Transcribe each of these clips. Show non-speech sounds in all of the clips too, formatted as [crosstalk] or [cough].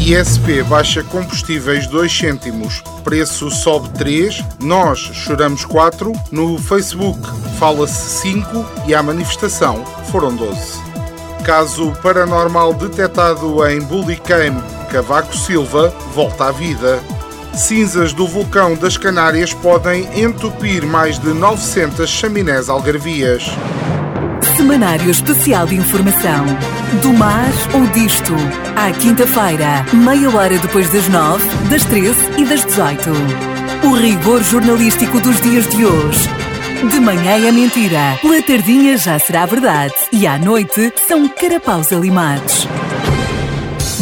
ISP baixa combustíveis 2 cêntimos, preço sobe 3, nós choramos 4, no Facebook fala-se 5 e à manifestação foram 12. Caso paranormal detectado em Bulicame, Cavaco Silva volta à vida. Cinzas do vulcão das Canárias podem entupir mais de 900 chaminés algarvias. Semanário Especial de Informação. Do mar ou disto. À quinta-feira, meia hora depois das nove, das treze e das dezoito. O rigor jornalístico dos dias de hoje. De manhã é mentira, pela tardinha já será verdade e à noite são carapaus alimados.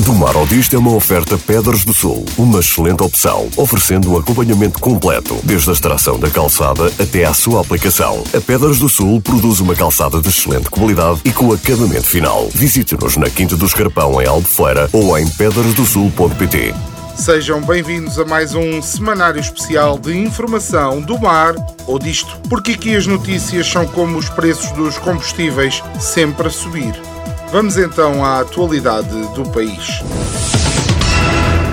Do Mar ao Disto é uma oferta Pedras do Sul, uma excelente opção, oferecendo um acompanhamento completo, desde a extração da calçada até à sua aplicação. A Pedras do Sul produz uma calçada de excelente qualidade e com acabamento final. Visite-nos na Quinta do Escarpão, em Albufeira, ou em pedrasdosul.pt. Sejam bem-vindos a mais um semanário especial de informação do mar ou disto, porque aqui as notícias são como os preços dos combustíveis sempre a subir. Vamos então à atualidade do país.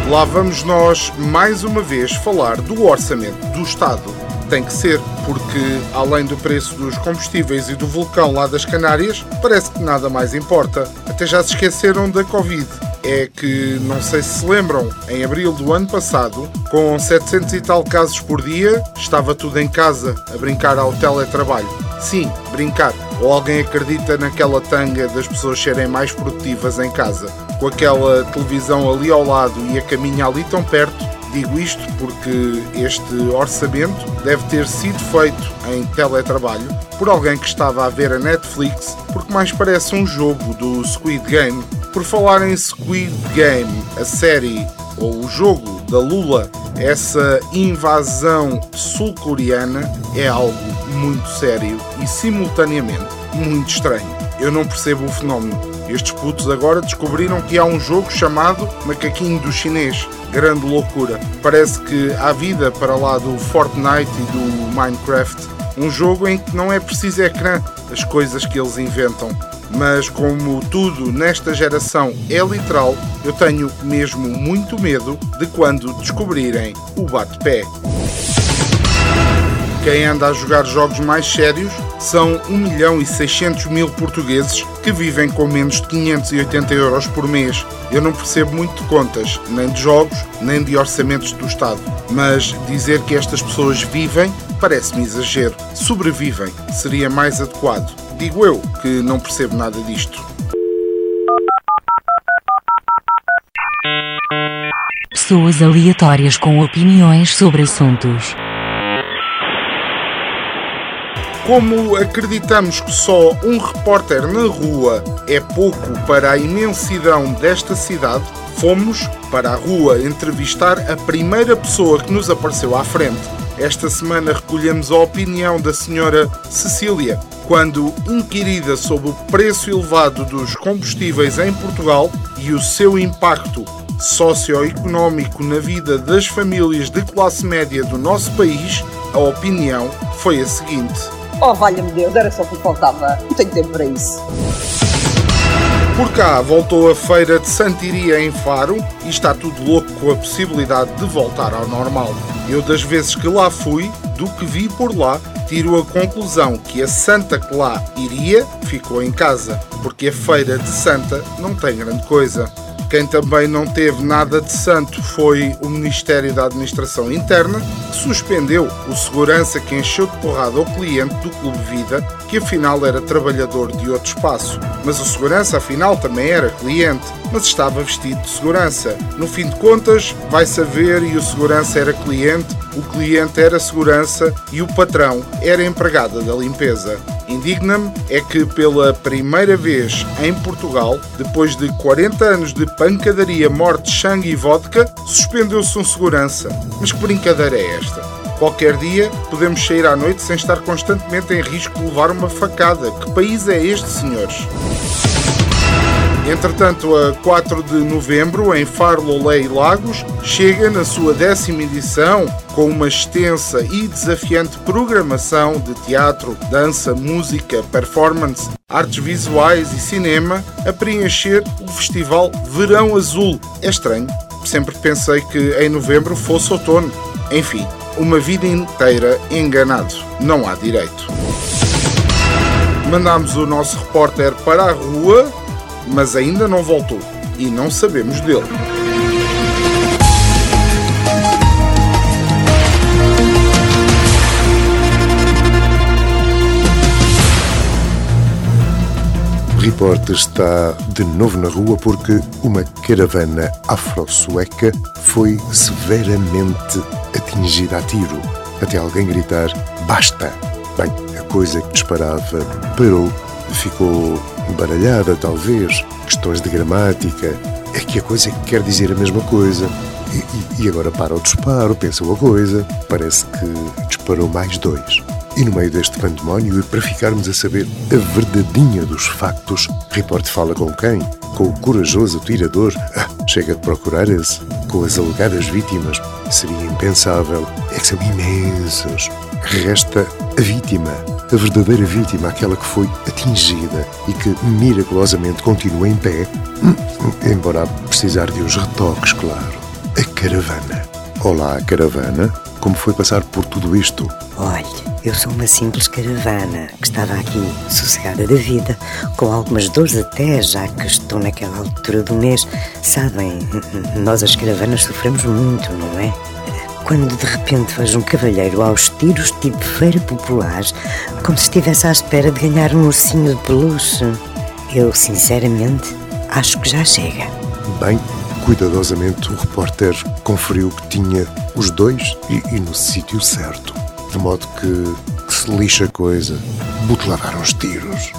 Lá vamos nós mais uma vez falar do orçamento do Estado. Tem que ser, porque além do preço dos combustíveis e do vulcão lá das Canárias, parece que nada mais importa. Até já se esqueceram da Covid. É que, não sei se se lembram, em abril do ano passado, com 700 e tal casos por dia, estava tudo em casa a brincar ao teletrabalho. Sim, brincar. Ou alguém acredita naquela tanga das pessoas serem mais produtivas em casa? Com aquela televisão ali ao lado e a caminha ali tão perto, digo isto porque este orçamento deve ter sido feito em teletrabalho por alguém que estava a ver a Netflix, porque mais parece um jogo do Squid Game. Por falar em Squid Game, a série ou o jogo da Lula, essa invasão sul-coreana é algo muito sério e simultaneamente muito estranho. Eu não percebo o fenómeno. Estes putos agora descobriram que há um jogo chamado Macaquinho do Chinês. Grande loucura. Parece que há vida para lá do Fortnite e do Minecraft. Um jogo em que não é preciso ecrã, as coisas que eles inventam. Mas como tudo nesta geração é literal, eu tenho mesmo muito medo de quando descobrirem o bate-pé. Quem anda a jogar jogos mais sérios são 1 milhão e 600 mil portugueses que vivem com menos de 580 euros por mês. Eu não percebo muito de contas, nem de jogos, nem de orçamentos do Estado. Mas dizer que estas pessoas vivem parece-me exagero. Sobrevivem seria mais adequado. Digo eu que não percebo nada disto. Pessoas aleatórias com opiniões sobre assuntos. Como acreditamos que só um repórter na rua é pouco para a imensidão desta cidade, fomos para a rua entrevistar a primeira pessoa que nos apareceu à frente. Esta semana recolhemos a opinião da senhora Cecília, quando inquirida sobre o preço elevado dos combustíveis em Portugal e o seu impacto socioeconómico na vida das famílias de classe média do nosso país, a opinião foi a seguinte. Oh, valha-me Deus, era só o que faltava. Não tenho tempo para isso. Por cá voltou a feira de Santiria em Faro e está tudo louco com a possibilidade de voltar ao normal. Eu, das vezes que lá fui, do que vi por lá, tiro a conclusão que a Santa que lá iria ficou em casa, porque a feira de Santa não tem grande coisa. Quem também não teve nada de santo foi o Ministério da Administração Interna, que suspendeu o segurança que encheu de porrada o cliente do Clube Vida, que afinal era trabalhador de outro espaço. Mas o segurança afinal também era cliente, mas estava vestido de segurança. No fim de contas, vai saber e o segurança era cliente, o cliente era segurança e o patrão era empregada da limpeza. Indigna-me é que pela primeira vez em Portugal, depois de 40 anos de pancadaria, morte, sangue e vodka, suspendeu-se um segurança. Mas que brincadeira é esta? Qualquer dia podemos sair à noite sem estar constantemente em risco de levar uma facada. Que país é este, senhores? Entretanto, a 4 de novembro, em Faro, Lolé e Lagos, chega na sua décima edição com uma extensa e desafiante programação de teatro, dança, música, performance, artes visuais e cinema a preencher o festival Verão Azul. É estranho, sempre pensei que em novembro fosse outono. Enfim, uma vida inteira enganado. Não há direito. Mandámos o nosso repórter para a rua mas ainda não voltou e não sabemos dele. O repórter está de novo na rua porque uma caravana afro-sueca foi severamente atingida a tiro, até alguém gritar basta. Bem, a coisa que disparava parou, ficou baralhada, talvez, questões de gramática. É que a coisa quer dizer a mesma coisa. E, e, agora para o disparo, pensou a coisa. Parece que disparou mais dois. E no meio deste pandemónio, e para ficarmos a saber a verdadeinha dos factos, Repórter fala com quem? Com o corajoso atirador? Ah, chega de procurar esse. Com as alegadas vítimas? Seria impensável. É que são imensas. Resta a vítima a verdadeira vítima, aquela que foi atingida e que miraculosamente continua em pé, [clears throat] embora precisar de uns retoques, claro. A caravana. Olá, caravana. Como foi passar por tudo isto? Olhe, eu sou uma simples caravana que estava aqui sossegada da vida, com algumas dores até, já que estou naquela altura do mês. Sabem, nós as caravanas sofremos muito, não é? Quando de repente vejo um cavalheiro aos tiros, tipo feira popular, como se estivesse à espera de ganhar um ursinho de peluche. Eu, sinceramente, acho que já chega. Bem, cuidadosamente o repórter conferiu que tinha os dois e, e no sítio certo. De modo que, que se lixa a coisa, bote lá dar uns tiros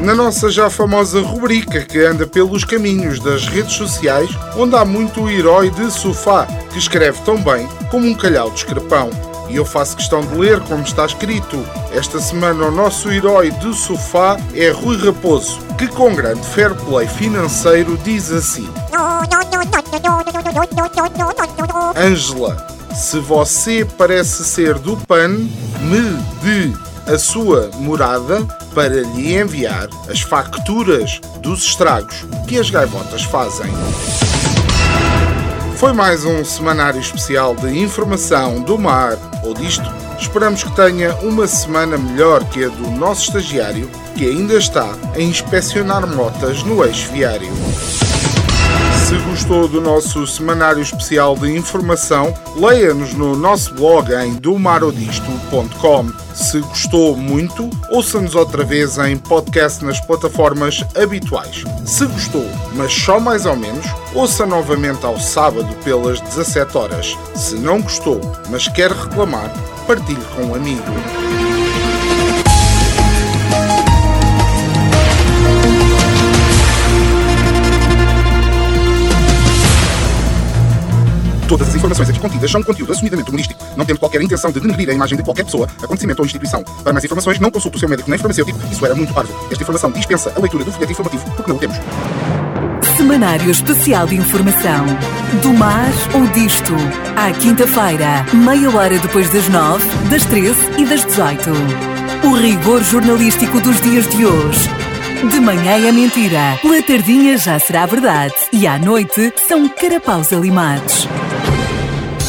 na nossa já famosa rubrica que anda pelos caminhos das redes sociais, onde há muito o herói de sofá, que escreve tão bem como um calhau de escrepão. E eu faço questão de ler como está escrito. Esta semana o nosso herói de sofá é Rui Raposo, que com grande fair play financeiro diz assim: Ângela, se você parece ser do PAN, me dê a sua morada para lhe enviar as facturas dos estragos que as gaivotas fazem. Foi mais um semanário especial de informação do mar ou disto. Esperamos que tenha uma semana melhor que a do nosso estagiário, que ainda está a inspecionar motas no eixo viário. Se gostou do nosso semanário especial de informação, leia-nos no nosso blog em domarodisto.com. Se gostou muito, ouça-nos outra vez em podcast nas plataformas habituais. Se gostou, mas só mais ou menos, ouça novamente ao sábado pelas 17 horas. Se não gostou, mas quer reclamar, partilhe com um amigo. Informações aqui contidas são conteúdo assumidamente humorístico, não tendo qualquer intenção de denegrir a imagem de qualquer pessoa, acontecimento ou instituição. Para mais informações, não consulte o seu médico nem farmacêutico, isso era muito parvo. Esta informação dispensa a leitura do folheto informativo, porque não o temos. Semanário Especial de Informação. Do mar ou disto. À quinta-feira, meia hora depois das nove, das treze e das dezoito. O rigor jornalístico dos dias de hoje De manhã é mentira, pela tardinha já será verdade e à noite são carapaus alimados.